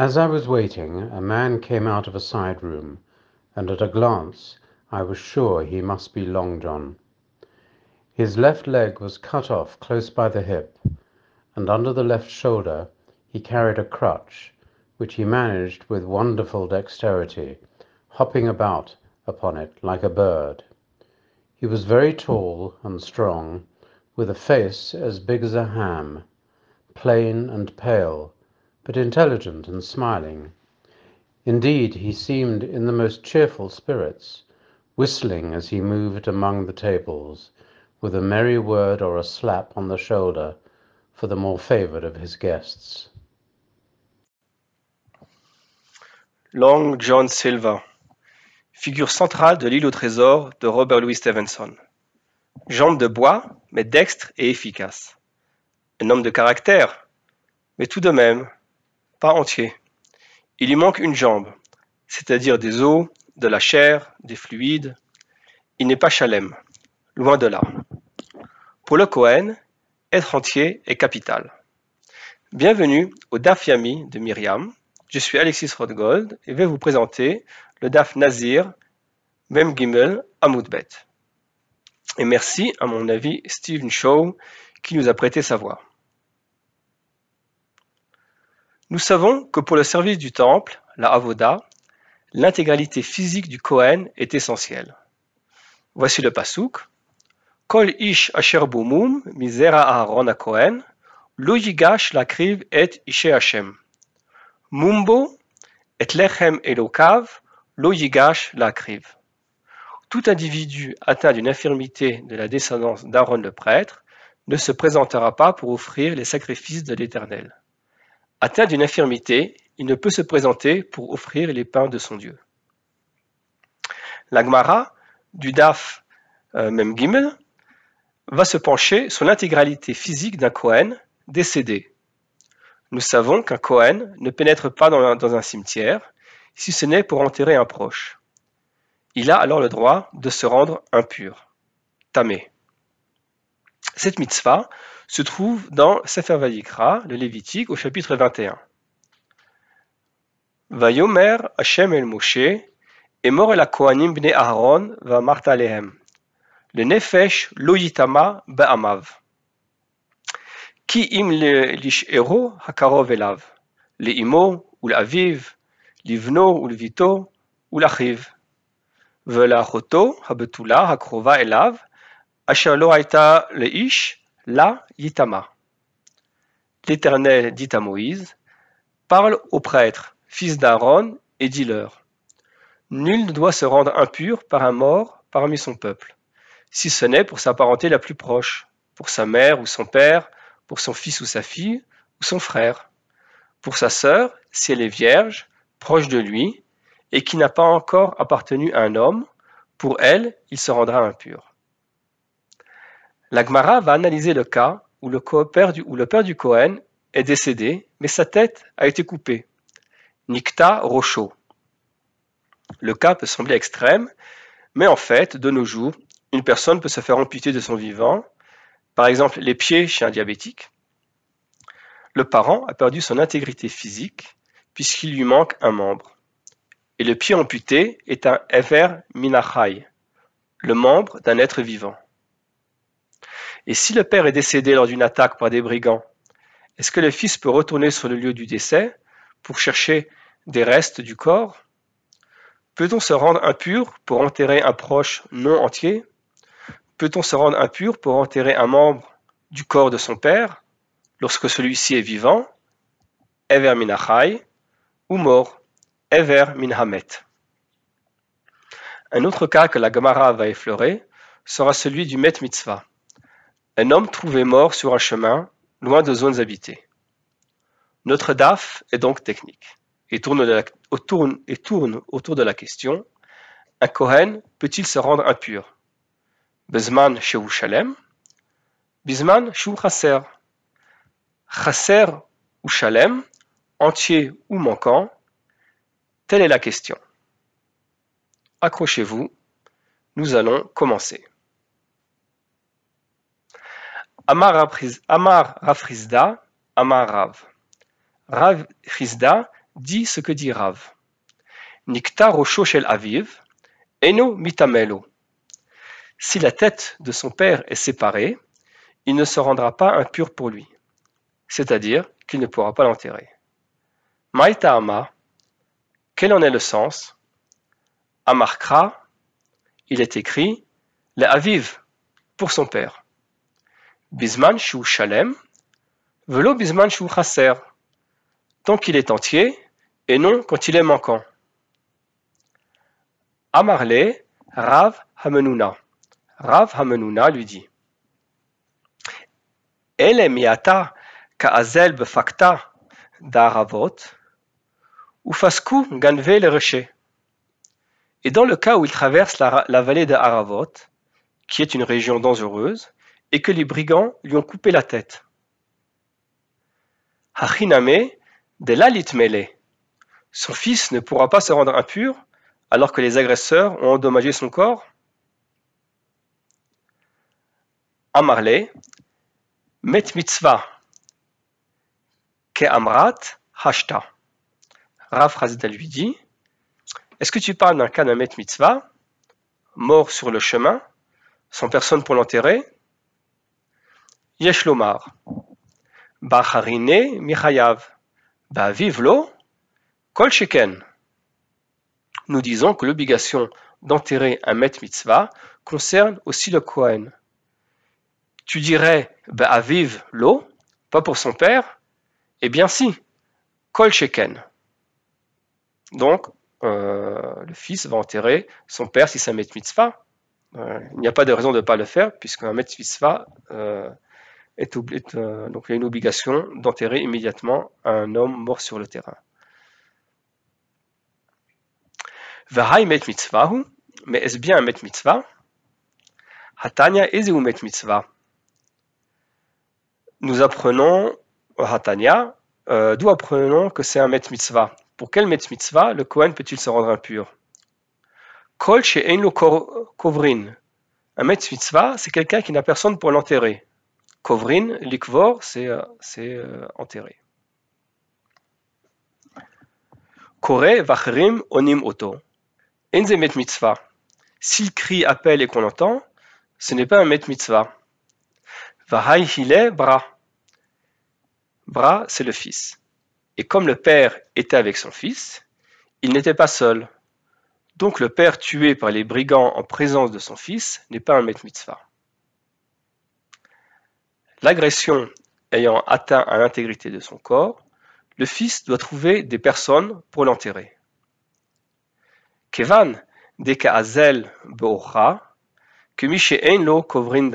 As I was waiting, a man came out of a side room, and at a glance I was sure he must be Long John. His left leg was cut off close by the hip, and under the left shoulder he carried a crutch, which he managed with wonderful dexterity, hopping about upon it like a bird. He was very tall and strong, with a face as big as a ham, plain and pale, but intelligent and smiling. Indeed, he seemed in the most cheerful spirits, whistling as he moved among the tables, with a merry word or a slap on the shoulder for the more favored of his guests. Long John Silver, figure centrale de l'île au trésor de Robert Louis Stevenson. Jambe de bois, mais dextre et efficace. Un homme de caractère, mais tout de même, pas entier. Il lui manque une jambe, c'est-à-dire des os, de la chair, des fluides. Il n'est pas chalem, loin de là. Pour le Cohen, être entier est capital. Bienvenue au DAF Yami de Myriam. Je suis Alexis Rothgold et vais vous présenter le DAF Nazir Mem Gimel Amoudbet. Et merci à mon avis Stephen Shaw qui nous a prêté sa voix. Nous savons que pour le service du temple, la avoda, l'intégralité physique du Kohen est essentielle. Voici le pasouk. Kol ish asher bumum mizera Aaron Kohen, lo yigash lakriv et ishe Hashem. Mumbo et lechem elokav, lo yigash lakriv. Tout individu atteint d'une infirmité de la descendance d'Aaron le prêtre ne se présentera pas pour offrir les sacrifices de l'Éternel. Atteint d'une infirmité, il ne peut se présenter pour offrir les pains de son Dieu. L'Agmara du Daf euh, va se pencher sur l'intégralité physique d'un Kohen décédé. Nous savons qu'un Kohen ne pénètre pas dans un, dans un cimetière, si ce n'est pour enterrer un proche. Il a alors le droit de se rendre impur, tamé. Cette mitzvah se trouve dans Sefer Vayikra, le Lévitique, au chapitre 21. Vayomer Hashem el Moshe, et Emor el Kohanim bne Aaron va Marta lehem, le Nefesh loyitama ba'amav. Ki im le lishero hakarov elav, le imo ou l'aviv, livno ou vito ou l'achiv. Vela choto habetula hakrova elav, asher lo le ish, L'Éternel dit à Moïse Parle aux prêtres, fils d'Aaron, et dis-leur Nul ne doit se rendre impur par un mort parmi son peuple, si ce n'est pour sa parenté la plus proche, pour sa mère ou son père, pour son fils ou sa fille, ou son frère, pour sa sœur, si elle est vierge, proche de lui, et qui n'a pas encore appartenu à un homme, pour elle, il se rendra impur. La Gemara va analyser le cas où le, père du, où Cohen est décédé, mais sa tête a été coupée. Nikta Rocho. Le cas peut sembler extrême, mais en fait, de nos jours, une personne peut se faire amputer de son vivant, par exemple les pieds chez un diabétique. Le parent a perdu son intégrité physique puisqu'il lui manque un membre. Et le pied amputé est un Ever Minachai, le membre d'un être vivant. Et si le père est décédé lors d'une attaque par des brigands, est-ce que le fils peut retourner sur le lieu du décès pour chercher des restes du corps? Peut-on se rendre impur pour enterrer un proche non entier? Peut-on se rendre impur pour enterrer un membre du corps de son père lorsque celui-ci est vivant? Ever minachai ou mort? Ever minhamet. Un autre cas que la Gemara va effleurer sera celui du Met Mitzvah. Un homme trouvé mort sur un chemin, loin de zones habitées. Notre DAF est donc technique et tourne, autour de la question un Kohen peut-il se rendre impur? Bezman sheu shalem Bizman sheu chaser Chaser ou shalem Entier ou manquant Telle est la question. Accrochez-vous, nous allons commencer. Amar Rafrizda, Amar Rav. Rav Rizda dit ce que dit Rav. Nikta Rosho Shel Aviv, Eno Mitamelo. Si la tête de son père est séparée, il ne se rendra pas impur pour lui, c'est-à-dire qu'il ne pourra pas l'enterrer. Maïta Ama, quel en est le sens? Amarkra, il est écrit, le Aviv, pour son père. Bisman Shu Shalem, velo Bisman Shu Chaser, tant qu'il est entier et non quand il est manquant. Amarle, Rav Hamenuna. Rav Hamenuna lui dit Ele miata ka'azel befakta d'Aravot, ou fasku ganve le rocher. Et dans le cas où il traverse la, la vallée de Haravot, qui est une région dangereuse, et que les brigands lui ont coupé la tête. Hachiname de l'alitmele. Son fils ne pourra pas se rendre impur alors que les agresseurs ont endommagé son corps Amarle, met mitzvah, ke amrat hashta. Rav lui dit Est-ce que tu parles d'un cas d'un met mitzvah, mort sur le chemin, sans personne pour l'enterrer? Yesh lomar. Bacharine michayav. Ba'vivlo, kol sheken. Nous disons que l'obligation d'enterrer un met mitzvah concerne aussi le Kohen. Tu dirais Ba'aviv lo, pas pour son père? Eh bien si, kol sheken. Donc, euh, le fils va enterrer son père si c'est un met mitzvah. Euh, il n'y a pas de raison de ne pas le faire, puisqu'un met mitzvah euh, est, est donc il y a une obligation d'enterrer immédiatement un homme mort sur le terrain. Vahai met mitzvah, mais est-ce bien un met mitzvah? Hatanya ezeu met mitzvah. Nous apprenons, Hatanya, euh, d'où apprenons que c'est un met mitzvah? Pour quel met mitzvah? Le Kohen peut-il se rendre impur? Kol lo kovrin. Un met mitzvah, c'est quelqu'un qui n'a personne pour l'enterrer. Kovrin, likvor, c'est euh, euh, enterrer. Kore vachrim onim oto. Enze met mitzvah. S'il crie, appelle et qu'on entend, ce n'est pas un met mitzvah. Vahai hile bra. Bra, c'est le fils. Et comme le père était avec son fils, il n'était pas seul. Donc le père tué par les brigands en présence de son fils n'est pas un met mitzvah. L'agression ayant atteint à l'intégrité de son corps, le fils doit trouver des personnes pour l'enterrer. Kevan que lo kovrin.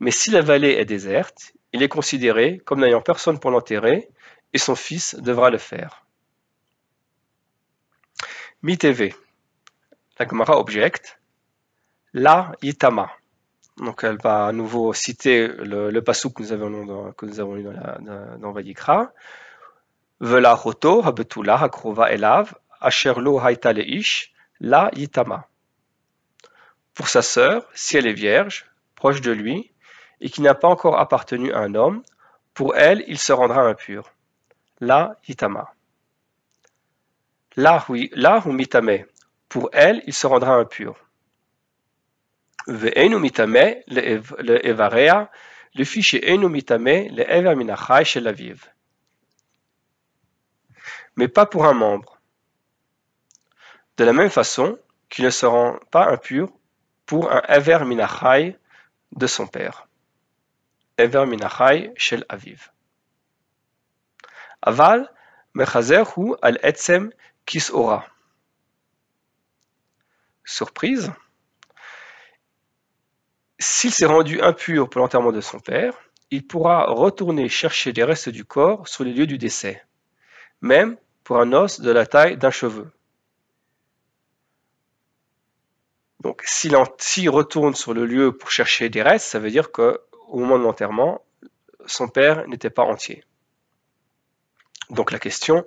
Mais si la vallée est déserte, il est considéré comme n'ayant personne pour l'enterrer et son fils devra le faire. Mi-TV. La Gemara objecte. La Yitama. Donc elle va à nouveau citer le, le passou que nous avons, dans, que nous avons lu dans, la, dans, Vayikra. Vela roto habetula hakrova elav asherlo haita leish la yitama. Pour sa sœur, si elle est vierge, proche de lui, et qui n'a pas encore appartenu à un homme, pour elle, il se rendra impur la hitama. La ou mitame. Pour elle, il se rendra impur. Mais pas pour un membre. De la même façon qu'il ne se rend pas impur pour un ever minachai de son père. Ever minachai shel aviv. Aval, hu al etzem kis ora. Surprise. S'il s'est rendu impur pour l'enterrement de son père, il pourra retourner chercher les restes du corps sur les lieux du décès, même pour un os de la taille d'un cheveu. Donc, s'il retourne sur le lieu pour chercher des restes, ça veut dire qu'au moment de l'enterrement, son père n'était pas entier. Donc la question,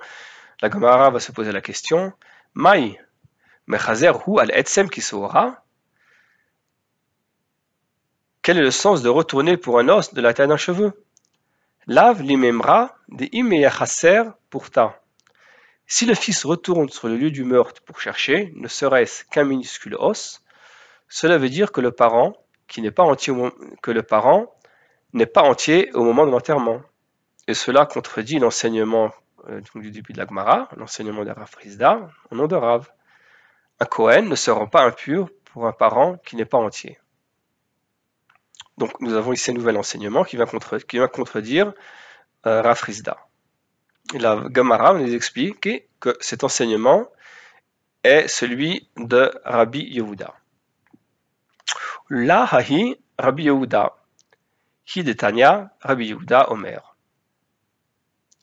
la Gemara va se poser la question, Mai, mechazer hu al etsem Quel est le sens de retourner pour un os de la taille d'un cheveu? Lav limemra de imeyachaser pourta. Si le fils retourne sur le lieu du meurtre pour chercher, ne serait-ce qu'un minuscule os, cela veut dire que le parent, n'est pas entier au, moment de l'enterrement. Et cela contredit l'enseignement euh, du début de la Gemara, l'enseignement de Rav Frisda, au nom de Rav. Un Kohen ne se rend pas impur pour un parent qui n'est pas entier. Donc nous avons ici un nouvel enseignement qui va, contredire euh, Rav Frisda. La Gemara nous explique que cet enseignement est celui de Rabbi Yehuda. La hahi Rabbi Yehuda, qui Rabbi Yehuda Omer.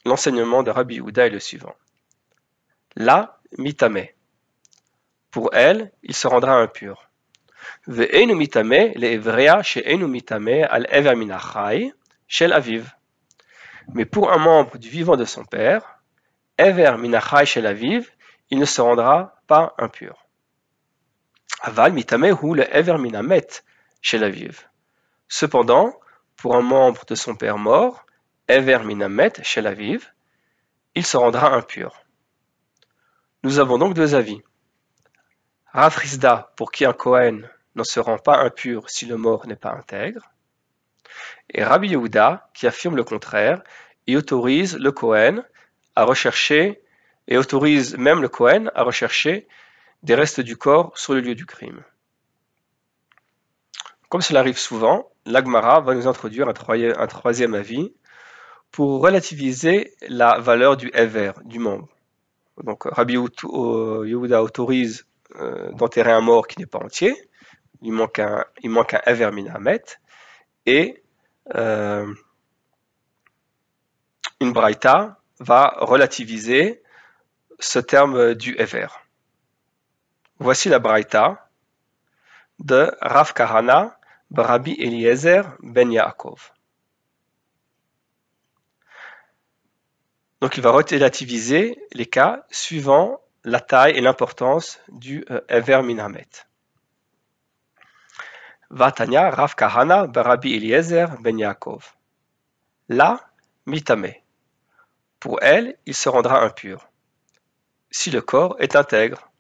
L'enseignement de Rabbi Yehuda est le suivant. La mitame. Pour elle, il se rendra impur. Ve'enu mitame le she'enu mitame al ever minachai shel aviv. Mais pour un membre du vivant de son père, ever minachai shel aviv, il ne se rendra pas impur. Aval mitamehu le ever minamet chez la vive. Cependant, pour un membre de son père mort, ever minamet chez la vive, il se rendra impur. Nous avons donc deux avis. Rafrisda, pour qui un Kohen ne se rend pas impur si le mort n'est pas intègre, et Rabbi Yehuda, qui affirme le contraire et autorise le Kohen à rechercher, et autorise même le Kohen à rechercher des restes du corps sur le lieu du crime. Comme cela arrive souvent, l'Agmara va nous introduire un, troisième avis pour relativiser la valeur du Ever, du membre. Donc Rabbi Yehuda autorise euh, d'enterrer un mort qui n'est pas entier, il manque un, il et euh, une Braïta va relativiser ce terme du Ever. Voici la Braïta de Rav Kahana Rabbi Eliezer ben Yaakov. Donc il va relativiser les cas suivant la taille et l'importance du euh, Ever Minamet. Vatanya Rav Kahana Rabbi Eliezer ben Yaakov. La mitame. Pour elle, il se rendra impur. Si le corps est intègre,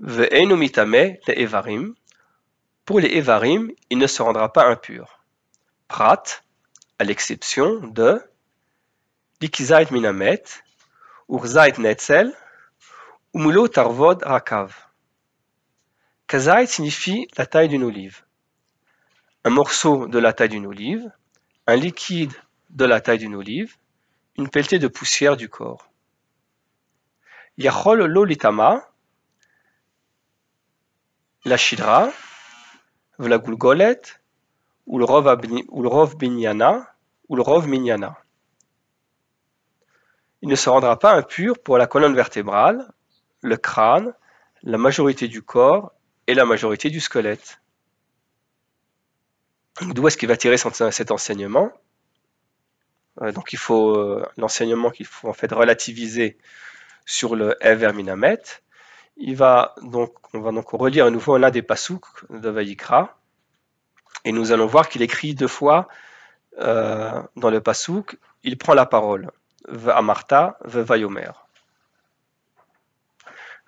Ve'enu mitame le Evarim. Pour les Evarim, il ne se rendra pas impur. Prat, à l'exception de Likizait minamet, Urzait netzel, Umulo tarvod rakav. Kazait signifie la taille d'une olive. Un morceau de la taille d'une olive, un liquide de la taille d'une olive, une pelletée de poussière du corps. Yachol lolitama, la Shidra, la Gulgolet, ou le Rov Binyana, ou le Rov Minyana. Il ne se rendra pas impur pour la colonne vertébrale, le crâne, la majorité du corps et la majorité du squelette. D'où est-ce qu'il va tirer cet enseignement? Euh, Donc il faut euh, l'enseignement qu'il faut en fait relativiser sur le Ever Minamet, il on va donc relire à nouveau l'un des pasouks de Vayikra, et nous allons voir qu'il écrit deux fois euh, dans le pasouk, il prend la parole. Amarta, Vayomer.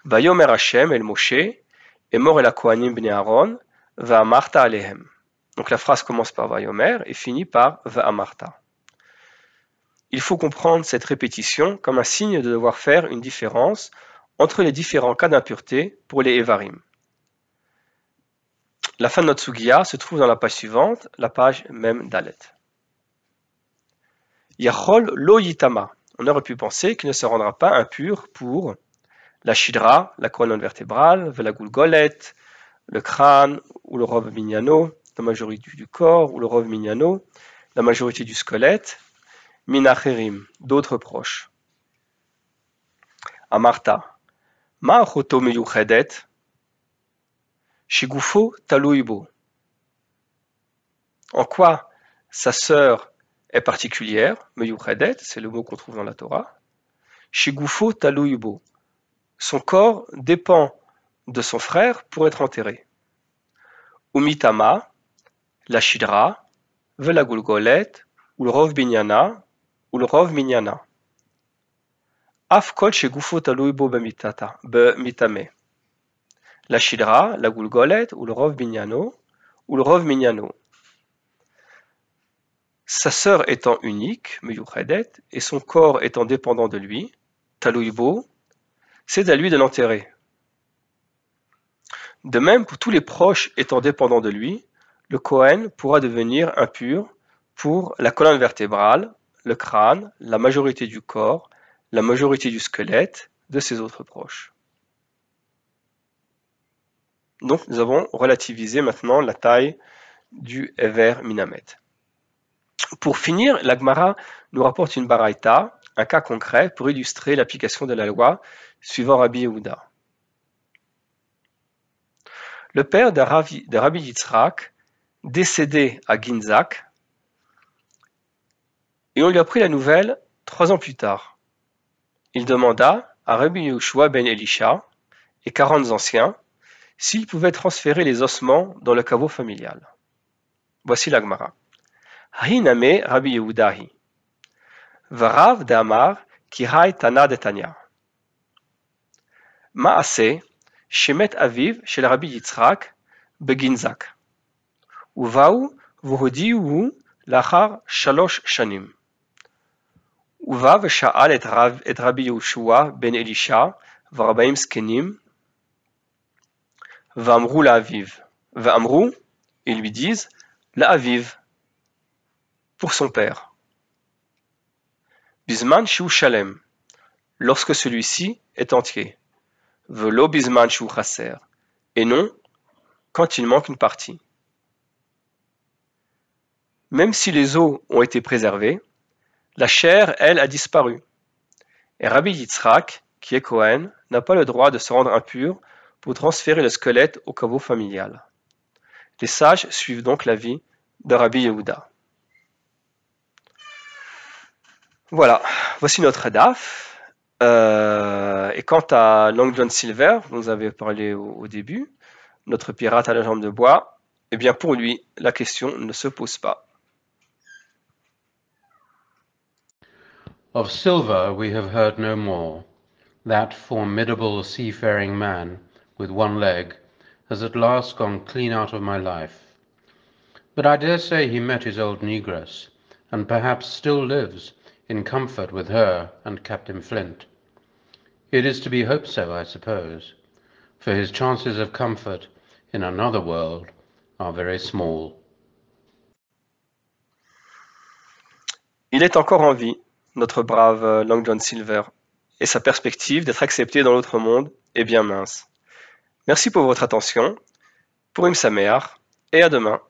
Vayomer Hashem el Moshe, et mort el Kohanim bnei Aaron, Amarta alehem. Donc la phrase commence par Vayomer et finit par Amarta. Il faut comprendre cette répétition comme un signe de devoir faire une différence entre les différents cas d'impureté pour les Evarim. La fin de notre Sugiya se trouve dans la page suivante, la page même d'Alet. Yachol lo yitama. On aurait pu penser qu'il ne se rendra pas impur pour la Shidra, la colonne vertébrale, la goulgolette, le crâne ou le robe mignano, la majorité du corps ou le robe mignano, la majorité du squelette, minacherim, d'autres proches. Amarta, ma hoto meyuchedet, shigufo taluibo. En quoi sa sœur est particulière, meyuchedet, c'est le mot qu'on trouve dans la Torah, shigufo taluibo son corps dépend de son frère pour être enterré. Umitama, la Shidra, veut la Golgolet, ou le Rov Binyana, ou le Rov Minyana. Af kol shegufo talui mitame. La Shidra, la Golgolet, ou le Rov Binyano, ou le Rov Minyano. Sa sœur étant unique, Meyuchedet, et son corps étant dépendant de lui, Taluibo, c'est à lui de l'enterrer. De même, pour tous les proches étant dépendants de lui, le Kohen pourra devenir impur pour la colonne vertébrale, le crâne, la majorité du corps, la majorité du squelette de ses autres proches. Donc nous avons relativisé maintenant la taille du Ever Minamet. Pour finir, l'Agmara nous rapporte une baraita, un cas concret pour illustrer l'application de la loi suivant Rabbi Yehuda. Le père de Rabbi, de Yitzhak, décédé à Ginzak, et on lui a pris la nouvelle trois ans plus tard. Il demanda à Rabbi Yehoshua ben Elisha et quarante anciens s'ils pouvaient transférer les ossements dans le caveau familial. Voici l'Agmara. Rabbi. Varav d'Amar Kirai Tana de Tanya. Maase Shemet Aviv shel Rabbi Yitzhak beginzak. ובאו והודיעוהו לאחר שלוש שנים. ובא ושאל את, רב, את רבי יהושע בן אלישע ורבעים זקנים, ואמרו לאביו, ואמרו, ils lui disent, לאביו, pour son père. Bisman שהוא שלם, lorsque celui-ci est entier. Velo bisman שהוא חסר, et non quand il manque une partie. Même si les os ont été préservés, la chair, elle, a disparu. Et Rabbi Yitzhak, qui est Cohen, n'a pas le droit de se rendre impur pour transférer le squelette au caveau familial. Les sages suivent donc l'avis de Rabbi Yehuda. Voilà, voici notre DAF. Euh, et quant à Long John Silver, dont vous avez parlé au, au début, notre pirate à la jambe de bois, eh bien pour lui, la question ne se pose pas. Of Silver we have heard no more. That formidable seafaring man, with one leg, has at last gone clean out of my life. But I dare say he met his old negress, and perhaps still lives in comfort with her and Captain Flint. It is to be hoped so, I suppose, for his chances of comfort in another world are very small. Il est encore en vie, notre brave Long John Silver, et sa perspective d'être accepté dans l'autre monde est bien mince. Merci pour votre attention, pour Sameach, et à demain.